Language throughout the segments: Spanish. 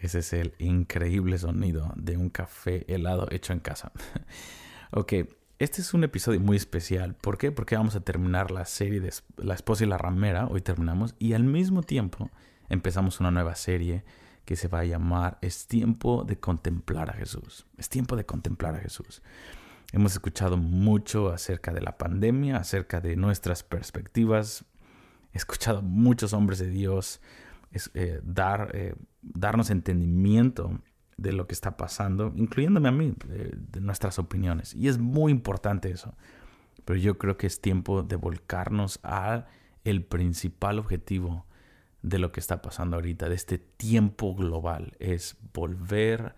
Ese es el increíble sonido de un café helado hecho en casa. ok, este es un episodio muy especial. ¿Por qué? Porque vamos a terminar la serie de La esposa y la ramera. Hoy terminamos. Y al mismo tiempo empezamos una nueva serie que se va a llamar Es tiempo de contemplar a Jesús. Es tiempo de contemplar a Jesús. Hemos escuchado mucho acerca de la pandemia, acerca de nuestras perspectivas. He escuchado muchos hombres de Dios eh, dar, eh, darnos entendimiento de lo que está pasando, incluyéndome a mí, de, nuestras opiniones. Y es muy importante eso. Pero yo creo que es tiempo de volcarnos a el principal objetivo de lo que está pasando ahorita, de este tiempo global, es volver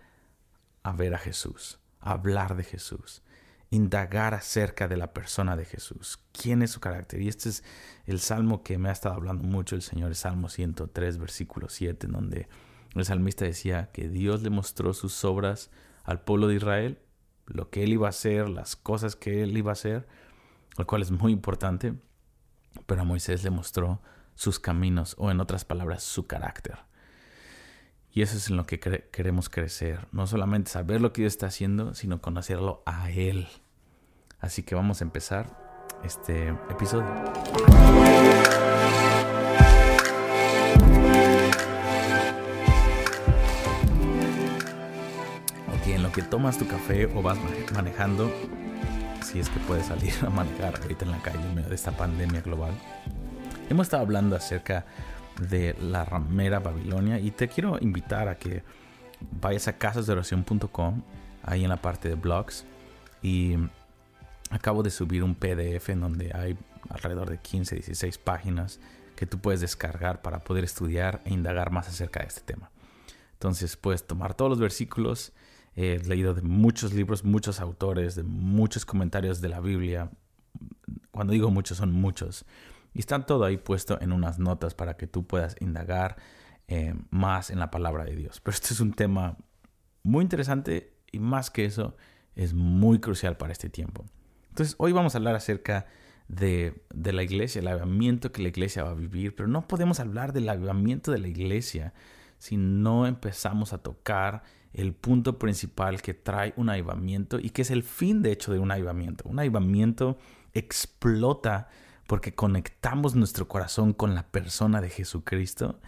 a ver a Jesús, hablar de Jesús, indagar acerca de la persona de Jesús. ¿Quién es su carácter? Y este es el salmo que me ha estado hablando mucho el Señor, el Salmo 103, versículo 7, en donde el salmista decía que Dios le mostró sus obras al pueblo de Israel, lo que él iba a hacer, las cosas que él iba a hacer, lo cual es muy importante, pero a Moisés le mostró sus caminos, o en otras palabras, su carácter. Y eso es en lo que queremos crecer. No solamente saber lo que Dios está haciendo, sino conocerlo a Él. Así que vamos a empezar este episodio. Que tomas tu café o vas manejando, si es que puedes salir a manejar ahorita en la calle en medio de esta pandemia global, hemos estado hablando acerca de la ramera Babilonia y te quiero invitar a que vayas a casasdeoración.com ahí en la parte de blogs y acabo de subir un PDF en donde hay alrededor de 15, 16 páginas que tú puedes descargar para poder estudiar e indagar más acerca de este tema. Entonces puedes tomar todos los versículos, he leído de muchos libros, muchos autores, de muchos comentarios de la Biblia. Cuando digo muchos, son muchos. Y está todo ahí puesto en unas notas para que tú puedas indagar eh, más en la palabra de Dios. Pero este es un tema muy interesante y más que eso es muy crucial para este tiempo. Entonces hoy vamos a hablar acerca de, de, la iglesia, el avivamiento que la iglesia va a vivir, pero no podemos hablar del avivamiento de la iglesia si no empezamos a tocar el punto principal que trae un avivamiento y que es el fin de hecho de un avivamiento. Un avivamiento explota porque conectamos nuestro corazón con la persona de Jesucristo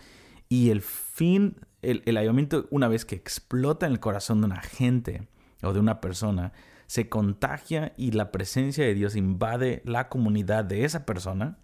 y el fin, el, el avivamiento una vez que explota en el corazón de una gente o de una persona, se contagia y la presencia de Dios invade la comunidad de esa persona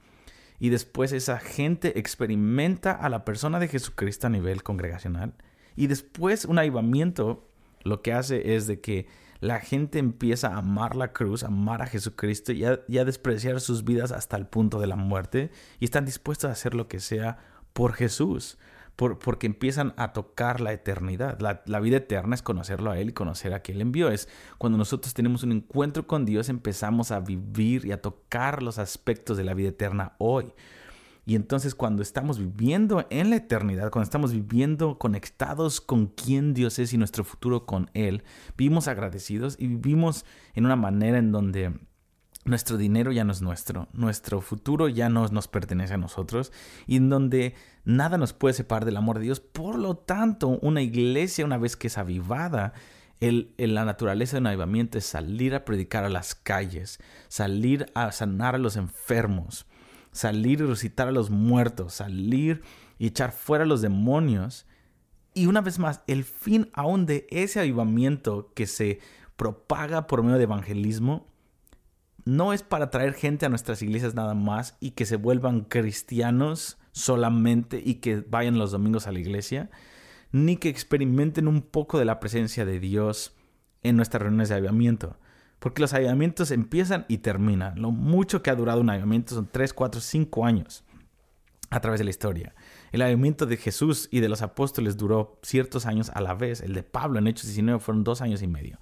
y después esa gente experimenta a la persona de Jesucristo a nivel congregacional y después un avivamiento lo que hace es de que la gente empieza a amar la cruz, a amar a Jesucristo y a, despreciar sus vidas hasta el punto de la muerte y están dispuestos a hacer lo que sea por Jesús. porque empiezan a tocar la eternidad. La, la, vida eterna es conocerlo a Él y conocer a quien Él envió. Es cuando nosotros tenemos un encuentro con Dios, empezamos a vivir y a tocar los aspectos de la vida eterna hoy. Y entonces cuando estamos viviendo en la eternidad, cuando estamos viviendo conectados con quién Dios es y nuestro futuro con Él, vivimos agradecidos y vivimos en una manera en donde nuestro dinero ya no es nuestro, nuestro futuro ya no nos pertenece a nosotros y en donde nada nos puede separar del amor de Dios. Por lo tanto, una iglesia una vez que es avivada, el, la naturaleza de un avivamiento es salir a predicar a las calles, salir a sanar a los enfermos, salir y resucitar a los muertos, salir y echar fuera a los demonios. Y una vez más, el fin aún de ese avivamiento que se propaga por medio de evangelismo no es para traer gente a nuestras iglesias nada más y que se vuelvan cristianos solamente y que vayan los domingos a la iglesia, ni que experimenten un poco de la presencia de Dios en nuestras reuniones de avivamiento. Porque los avivamientos empiezan y terminan. Lo mucho que ha durado un avivamiento son 3, 4, 5 años a través de la historia. El avivamiento de Jesús y de los apóstoles duró ciertos años a la vez. El de Pablo en Hechos 19 fueron dos años y medio.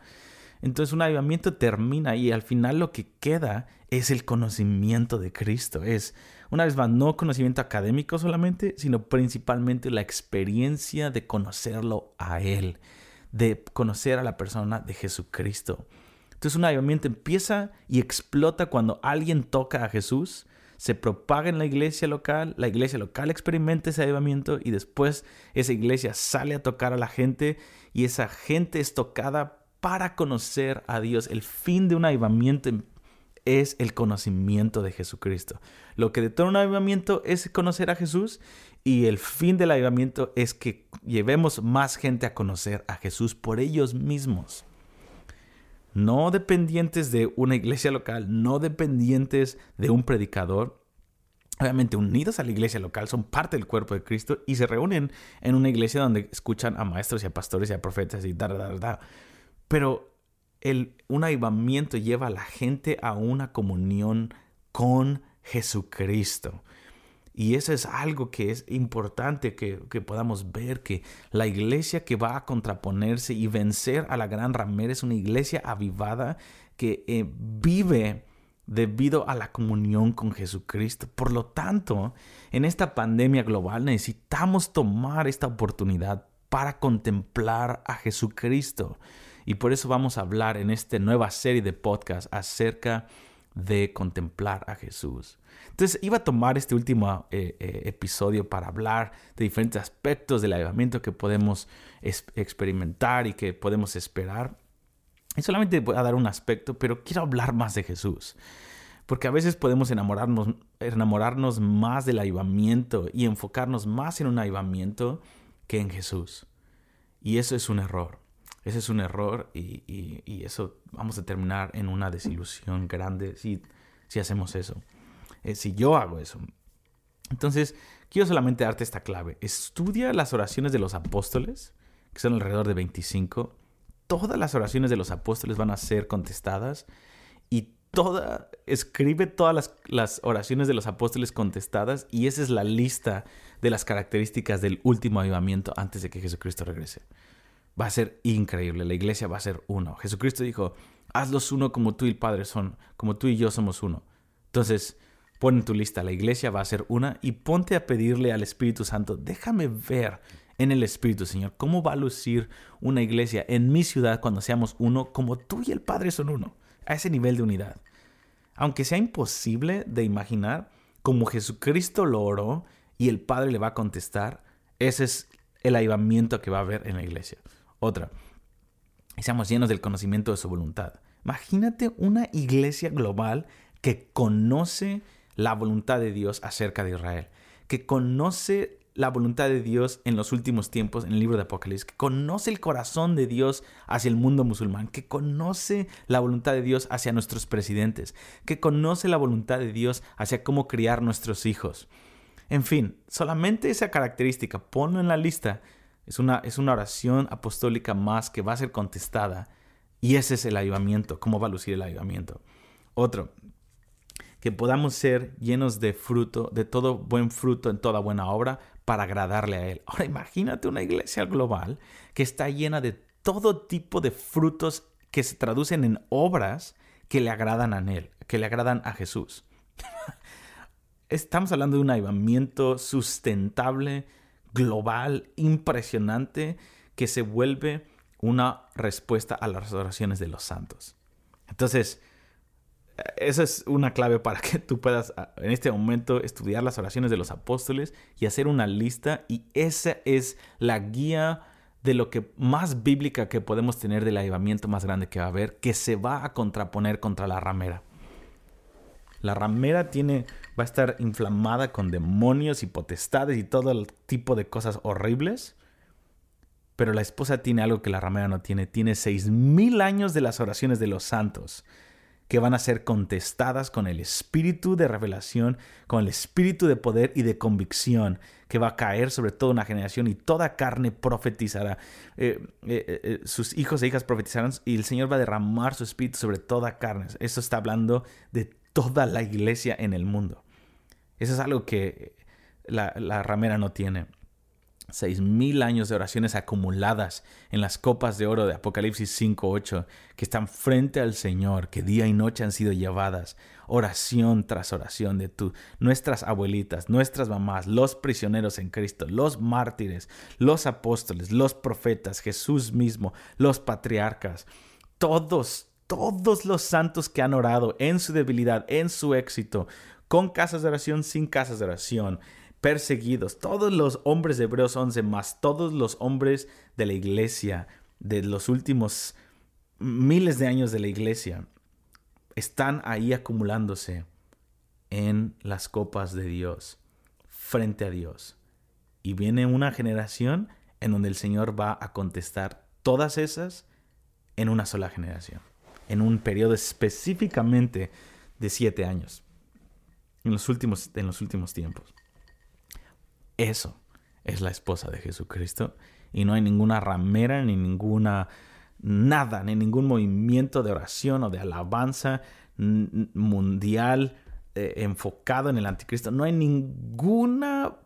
Entonces un avivamiento termina y al final lo que queda es el conocimiento de Cristo. Es, una vez más, no conocimiento académico solamente, sino principalmente la experiencia de conocerlo a Él, de conocer a la persona de Jesucristo. Entonces un avivamiento empieza y explota cuando alguien toca a Jesús, se propaga en la iglesia local, la iglesia local experimenta ese avivamiento y después esa iglesia sale a tocar a la gente y esa gente es tocada para conocer a Dios. El fin de un avivamiento es el conocimiento de Jesucristo. Lo que detona un avivamiento es conocer a Jesús y el fin del avivamiento es que llevemos más gente a conocer a Jesús por ellos mismos. No dependientes de una iglesia local, no dependientes de un predicador, obviamente unidos a la iglesia local, son parte del cuerpo de Cristo y se reúnen en una iglesia donde escuchan a maestros y a pastores y a profetas y da, da, da. Pero el, un avivamiento lleva a la gente a una comunión con Jesucristo. Y eso es algo que es importante que, que, podamos ver, que la iglesia que va a contraponerse y vencer a la gran ramera es una iglesia avivada que eh, vive debido a la comunión con Jesucristo. Por lo tanto, en esta pandemia global necesitamos tomar esta oportunidad para contemplar a Jesucristo. Y por eso vamos a hablar en esta nueva serie de podcast acerca de contemplar a Jesús. Entonces iba a tomar este último eh, eh, episodio para hablar de diferentes aspectos del avivamiento que podemos experimentar y que podemos esperar. Y solamente voy a dar un aspecto, pero quiero hablar más de Jesús. Porque a veces podemos enamorarnos, enamorarnos más del avivamiento y enfocarnos más en un avivamiento que en Jesús. Y eso es un error. Ese es un error y, eso vamos a terminar en una desilusión grande si, hacemos eso. Eh, si yo hago eso. Entonces, quiero solamente darte esta clave. Estudia las oraciones de los apóstoles, que son alrededor de 25. Todas las oraciones de los apóstoles van a ser contestadas y toda, escribe todas las, las, oraciones de los apóstoles contestadas y esa es la lista de las características del último avivamiento antes de que Jesucristo regrese va a ser increíble. La iglesia va a ser uno. Jesucristo dijo, hazlos uno como tú y el Padre son, como tú y yo somos uno. Entonces, pon en tu lista, la iglesia va a ser una y ponte a pedirle al Espíritu Santo, déjame ver en el Espíritu, Señor, cómo va a lucir una iglesia en mi ciudad cuando seamos uno, como tú y el Padre son uno, a ese nivel de unidad. Aunque sea imposible de imaginar, como Jesucristo lo oró y el Padre le va a contestar, ese es el avivamiento que va a haber en la iglesia. Otra, seamos llenos del conocimiento de su voluntad. Imagínate una iglesia global que conoce la voluntad de Dios acerca de Israel, que conoce la voluntad de Dios en los últimos tiempos en el libro de Apocalipsis, que conoce el corazón de Dios hacia el mundo musulmán, que conoce la voluntad de Dios hacia nuestros presidentes, que conoce la voluntad de Dios hacia cómo criar nuestros hijos. En fin, solamente esa característica, ponlo en la lista es una, es una oración apostólica más que va a ser contestada. Y ese es el avivamiento, cómo va a lucir el avivamiento. Otro, que podamos ser llenos de fruto, de todo buen fruto en toda buena obra para agradarle a Él. Ahora imagínate una iglesia global que está llena de todo tipo de frutos que se traducen en obras que le agradan a Él, que le agradan a Jesús. Estamos hablando de un avivamiento sustentable, global, impresionante, que se vuelve una respuesta a las oraciones de los santos. Entonces, esa es una clave para que tú puedas ah, en este momento estudiar las oraciones de los apóstoles y hacer una lista y esa es la guía de lo que más bíblica que podemos tener del avivamiento más grande que va a haber, que se va a contraponer contra la ramera. La ramera tiene, va a estar inflamada con demonios y potestades y todo el tipo de cosas horribles. Pero la esposa tiene algo que la ramera no tiene. Tiene seis mil años de las oraciones de los santos que van a ser contestadas con el espíritu de revelación, con el espíritu de poder y de convicción que va a caer sobre toda una generación y toda carne profetizará. Eh, eh, eh, sus hijos e hijas profetizarán y el Señor va a derramar su espíritu sobre toda carne. Eso está hablando de toda la iglesia en el mundo. Eso es algo que la, ramera no tiene. Seis mil años de oraciones acumuladas en las copas de oro de Apocalipsis 5.8 que están frente al Señor, que día y noche han sido llevadas, oración tras oración de tú, nuestras abuelitas, nuestras mamás, los prisioneros en Cristo, los mártires, los apóstoles, los profetas, Jesús mismo, los patriarcas, todos, todos los santos que han orado en su debilidad, en su éxito, con casas de oración, sin casas de oración, perseguidos, todos los hombres de Hebreos 11 más todos los hombres de la iglesia de los últimos miles de años de la iglesia están ahí acumulándose en las copas de Dios, frente a Dios. Y viene una generación en donde el Señor va a contestar todas esas en una sola generación, en un periodo específicamente de siete años, en los últimos, en los últimos tiempos. Eso es la esposa de Jesucristo y no hay ninguna ramera ni ninguna nada, ni ningún movimiento de oración o de alabanza mundial eh, enfocado en el anticristo. No hay ninguna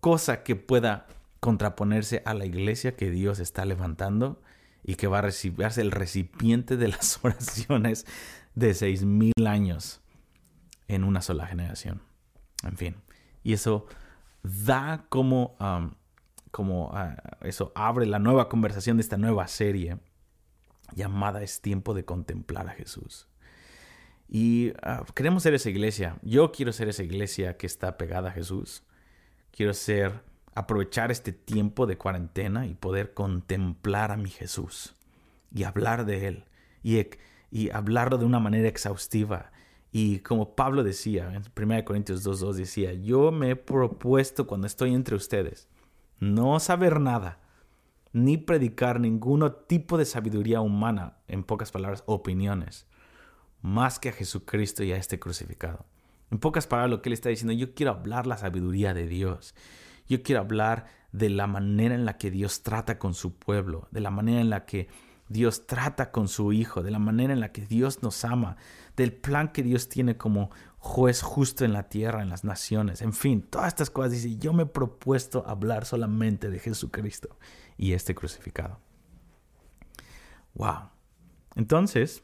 cosa que pueda contraponerse a la iglesia que Dios está levantando y que va a recibirse el recipiente de las oraciones de seis mil años en una sola generación. En fin, y eso da como, como ah, eso abre la nueva conversación de esta nueva serie llamada Es tiempo de contemplar a Jesús. Y ah, queremos ser esa iglesia. Yo quiero ser esa iglesia que está pegada a Jesús. Quiero ser, aprovechar este tiempo de cuarentena y poder contemplar a mi Jesús y hablar de Él y, y hablarlo de una manera exhaustiva. Y como Pablo decía en 1 Corintios 2.2 decía, yo me he propuesto cuando estoy entre ustedes no saber nada, ni predicar ningún tipo de sabiduría humana, en pocas palabras, opiniones, más que a Jesucristo y a este crucificado. En pocas palabras, lo que él está diciendo, yo quiero hablar la sabiduría de Dios. Yo quiero hablar de la manera en la que Dios trata con su pueblo, de la manera en la que Dios trata con su Hijo, de la manera en la que Dios nos ama, del plan que Dios tiene como juez justo en la tierra, en las naciones, en fin, todas estas cosas. Dice, yo me he propuesto hablar solamente de Jesucristo y este crucificado. Wow. Entonces,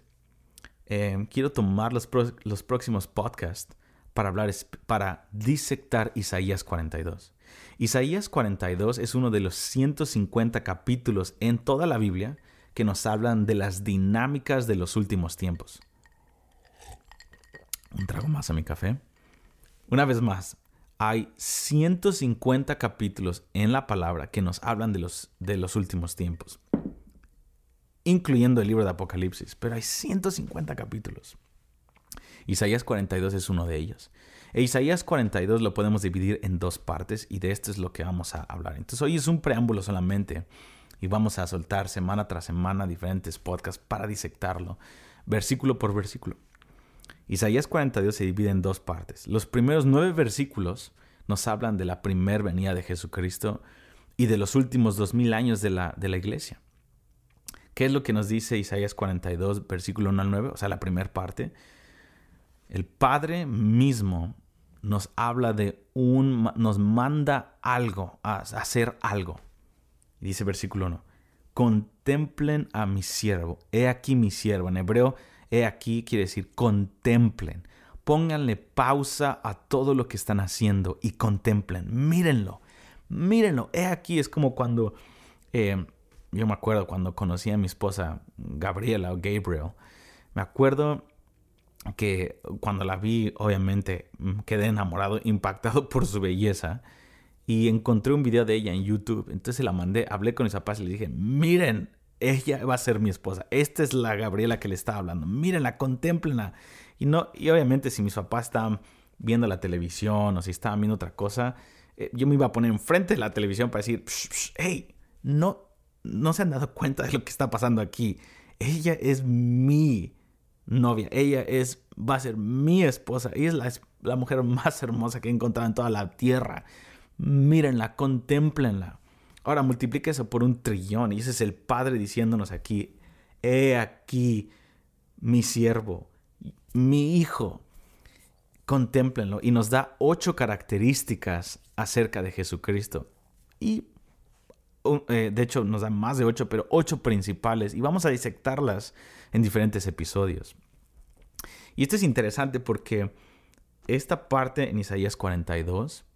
eh, quiero tomar los, los próximos podcasts para hablar, para disectar Isaías 42. Isaías 42 es uno de los 150 capítulos en toda la Biblia que nos hablan de las dinámicas de los últimos tiempos. Un trago más a mi café. Una vez más, hay 150 capítulos en la palabra que nos hablan de los, de los últimos tiempos, incluyendo el libro de Apocalipsis, pero hay 150 capítulos. Isaías 42 es uno de ellos. E Isaías 42 lo podemos dividir en dos partes y de esto es lo que vamos a hablar. Entonces hoy es un preámbulo solamente y vamos a soltar semana tras semana diferentes podcasts para disectarlo, versículo por versículo. Isaías 42 se divide en dos partes. Los primeros nueve versículos nos hablan de la primer venida de Jesucristo y de los últimos dos mil años de la, de la iglesia. ¿Qué es lo que nos dice Isaías 42, versículo 1 al 9? O sea, la primera parte. El Padre mismo nos habla de un, nos manda algo, a hacer algo. Dice versículo 1, contemplen a mi siervo, he aquí mi siervo. En hebreo He aquí quiere decir contemplen. Pónganle pausa a todo lo que están haciendo y contemplen. Mírenlo. Mírenlo. He aquí es como cuando eh, yo me acuerdo cuando conocí a mi esposa Gabriela o Gabriel. Me acuerdo que cuando la vi, obviamente quedé enamorado, impactado por su belleza. Y encontré un video de ella en YouTube. Entonces la mandé, hablé con mis papás y le dije, miren, ella va a ser mi esposa. Esta es la Gabriela que le estaba hablando. Mírenla, contemplenla. Y, no, y obviamente si mis papás estaban viendo la televisión o si estaban viendo otra cosa, eh, yo me iba a poner enfrente de la televisión para decir, hey, no, no se han dado cuenta de lo que está pasando aquí. Ella es mi novia. Ella es, va a ser mi esposa. Ella es la, la mujer más hermosa que he encontrado en toda la tierra. Mírenla, contemplenla. Ahora multiplica eso por un trillón y ese es el Padre diciéndonos aquí, he aquí mi siervo, mi hijo. Contémplenlo y nos da ocho características acerca de Jesucristo. Y eh, de hecho nos da más de ocho, pero ocho principales y vamos a disectarlas en diferentes episodios. Y esto es interesante porque esta parte en Isaías 42,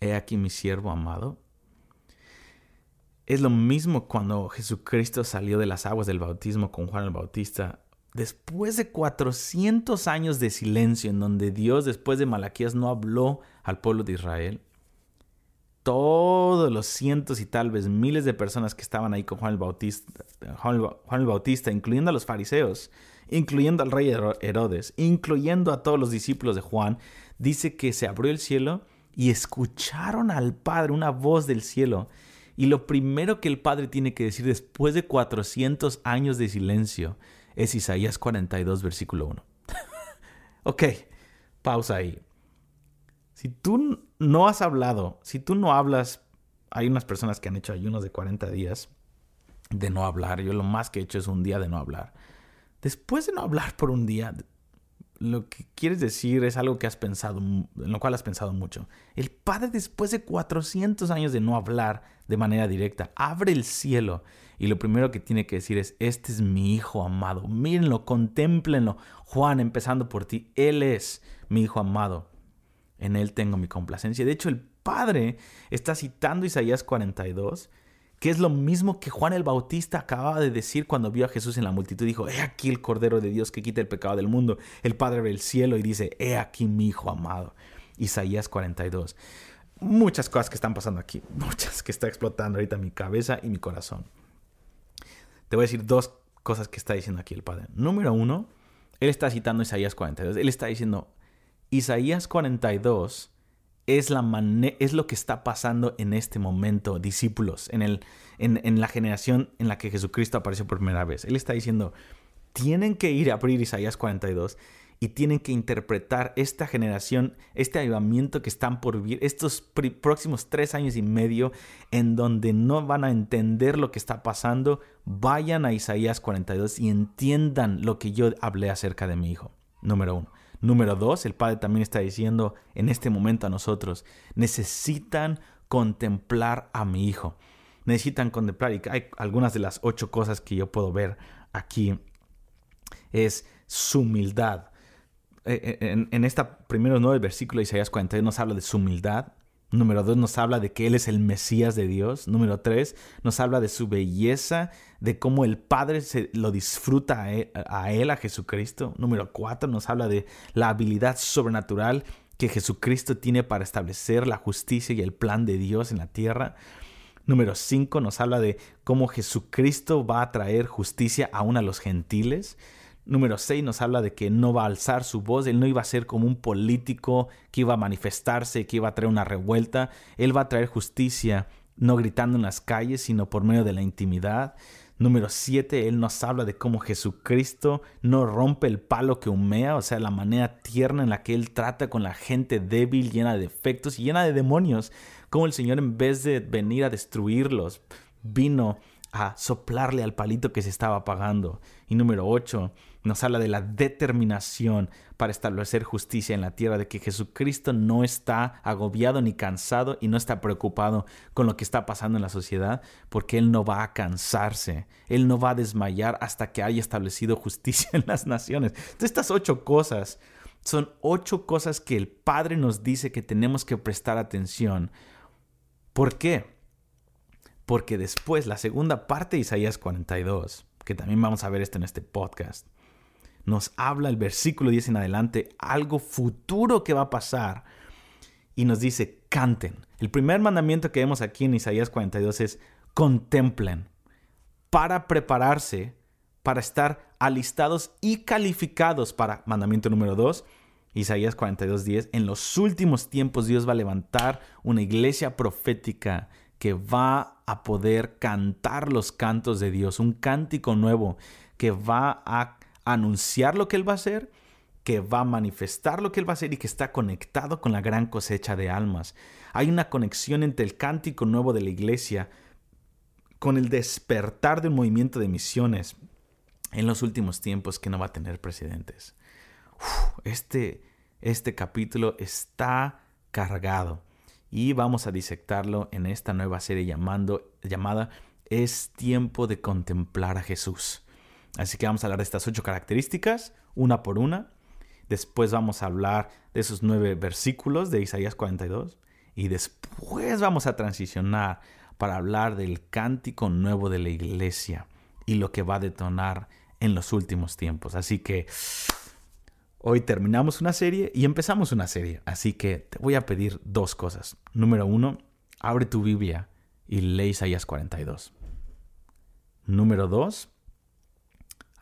he aquí mi siervo amado, es lo mismo cuando Jesucristo salió de las aguas del bautismo con Juan el Bautista. después de 400 años de silencio en donde Dios después de Malaquías no habló al pueblo de Israel, todos los cientos y tal vez miles de personas que estaban ahí con Juan el Bautista, Juan el Bautista, incluyendo a los fariseos, incluyendo al rey Herodes, incluyendo a todos los discípulos de Juan, dice que se abrió el cielo y escucharon al Padre una voz del cielo. Y lo primero que el Padre tiene que decir después de 400 años de silencio es Isaías 42, versículo 1. ok, pausa ahí. Si tú no has hablado, si tú no hablas, hay unas personas que han hecho ayunos de 40 días de no hablar. Yo lo más que he hecho es un día de no hablar. Después de no hablar por un día, lo que quieres decir es algo que has pensado, en lo cual has pensado mucho. El Padre, después de 400 años de no hablar de manera directa, abre el cielo y lo primero que tiene que decir es, este es mi Hijo amado. Mírenlo, contemplenlo. Juan, empezando por ti, Él es mi Hijo amado. En Él tengo mi complacencia. De hecho, el Padre está citando Isaías 42 que es lo mismo que Juan el Bautista acababa de decir cuando vio a Jesús en la multitud. Dijo, he aquí el Cordero de Dios que quita el pecado del mundo. El Padre del cielo y dice, he aquí mi Hijo amado. Isaías 42. Muchas cosas que están pasando aquí, muchas que está explotando ahorita mi cabeza y mi corazón. Te voy a decir dos cosas que está diciendo aquí el Padre. Número uno, él está citando Isaías 42. Él está diciendo, Isaías 42 es, la es lo que está pasando en este momento, discípulos, en, el, en, la generación en la que Jesucristo apareció por primera vez. Él está diciendo, tienen que ir a abrir Isaías 42 y tienen que interpretar esta generación, este avivamiento que están por vivir, estos próximos tres años y medio en donde no van a entender lo que está pasando, vayan a Isaías 42 y entiendan lo que yo hablé acerca de mi hijo. Número uno. Número dos, el Padre también está diciendo en este momento a nosotros, necesitan contemplar a mi Hijo. Necesitan contemplar, y hay algunas de las ocho cosas que yo puedo ver aquí, es su humildad. Eh, eh, en, en esta primeros nueve versículos de Isaías 42 nos habla de su humildad, Número dos, nos habla de que Él es el Mesías de Dios. Número tres, nos habla de su belleza, de cómo el Padre se, lo disfruta a él, a Jesucristo. Número cuatro, nos habla de la habilidad sobrenatural que Jesucristo tiene para establecer la justicia y el plan de Dios en la tierra. Número cinco, nos habla de cómo Jesucristo va a traer justicia aún a los gentiles. Número 6 nos habla de que no va a alzar su voz, él no iba a ser como un político que iba a manifestarse, que iba a traer una revuelta, él va a traer justicia no gritando en las calles, sino por medio de la intimidad. Número 7, Él nos habla de cómo Jesucristo no rompe el palo que humea, o sea, la manera tierna en la que Él trata con la gente débil, llena de defectos y llena de demonios. Como el Señor en vez de venir a destruirlos, vino a soplarle al palito que se estaba apagando. Y número 8, nos habla de la determinación para establecer justicia en la tierra, de que Jesucristo no está agobiado ni cansado y no está preocupado con lo que está pasando en la sociedad, porque Él no va a cansarse, Él no va a desmayar hasta que haya establecido justicia en las naciones. Estas ocho cosas son ocho cosas que el Padre nos dice que tenemos que prestar atención. ¿Por qué? Porque después, la segunda parte de Isaías 42, que también vamos a ver esto en este podcast, nos habla el versículo 10 en adelante algo futuro que va a pasar y nos dice, canten. El primer mandamiento que vemos aquí en Isaías 42 es, contemplen para prepararse, para estar alistados y calificados para mandamiento número 2. Isaías 42:10, en los últimos tiempos Dios va a levantar una iglesia profética que va a poder cantar los cantos de Dios, un cántico nuevo que va a anunciar lo que Él va a hacer, que va a manifestar lo que Él va a hacer y que está conectado con la gran cosecha de almas. Hay una conexión entre el cántico nuevo de la iglesia con el despertar de un movimiento de misiones en los últimos tiempos que no va a tener precedentes. este, este capítulo está cargado y vamos a disectarlo en esta nueva serie llamando, llamada Es tiempo de contemplar a Jesús. Así que vamos a hablar de estas ocho características, una por una. Después vamos a hablar de esos nueve versículos de Isaías 42. Y después vamos a transicionar para hablar del cántico nuevo de la iglesia y lo que va a detonar en los últimos tiempos. Así que hoy terminamos una serie y empezamos una serie. Así que te voy a pedir dos cosas. Número uno, abre tu Biblia y lee Isaías 42. Número dos,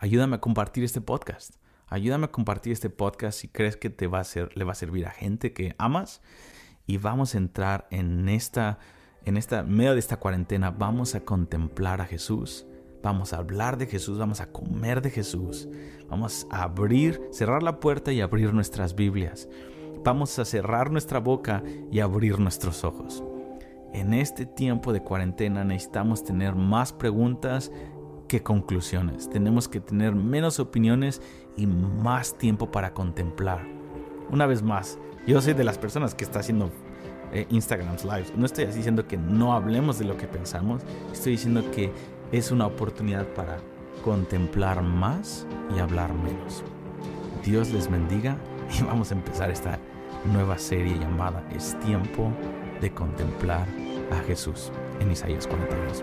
ayúdame a compartir este podcast. Ayúdame a compartir este podcast si crees que te va a ser, le va a servir a gente que amas. Y vamos a entrar en esta, en esta, medio de esta cuarentena, vamos a contemplar a Jesús. Vamos a hablar de Jesús, vamos a comer de Jesús. Vamos a abrir, cerrar la puerta y abrir nuestras Biblias. Vamos a cerrar nuestra boca y abrir nuestros ojos. En este tiempo de cuarentena necesitamos tener más preguntas que conclusiones. Tenemos que tener menos opiniones y más tiempo para contemplar. Una vez más, yo soy de las personas que está haciendo eh, Instagrams Lives. No estoy diciendo que no hablemos de lo que pensamos, estoy diciendo que es una oportunidad para contemplar más y hablar menos. Dios les bendiga y vamos a empezar esta nueva serie llamada Es tiempo de contemplar a Jesús en Isaías 42.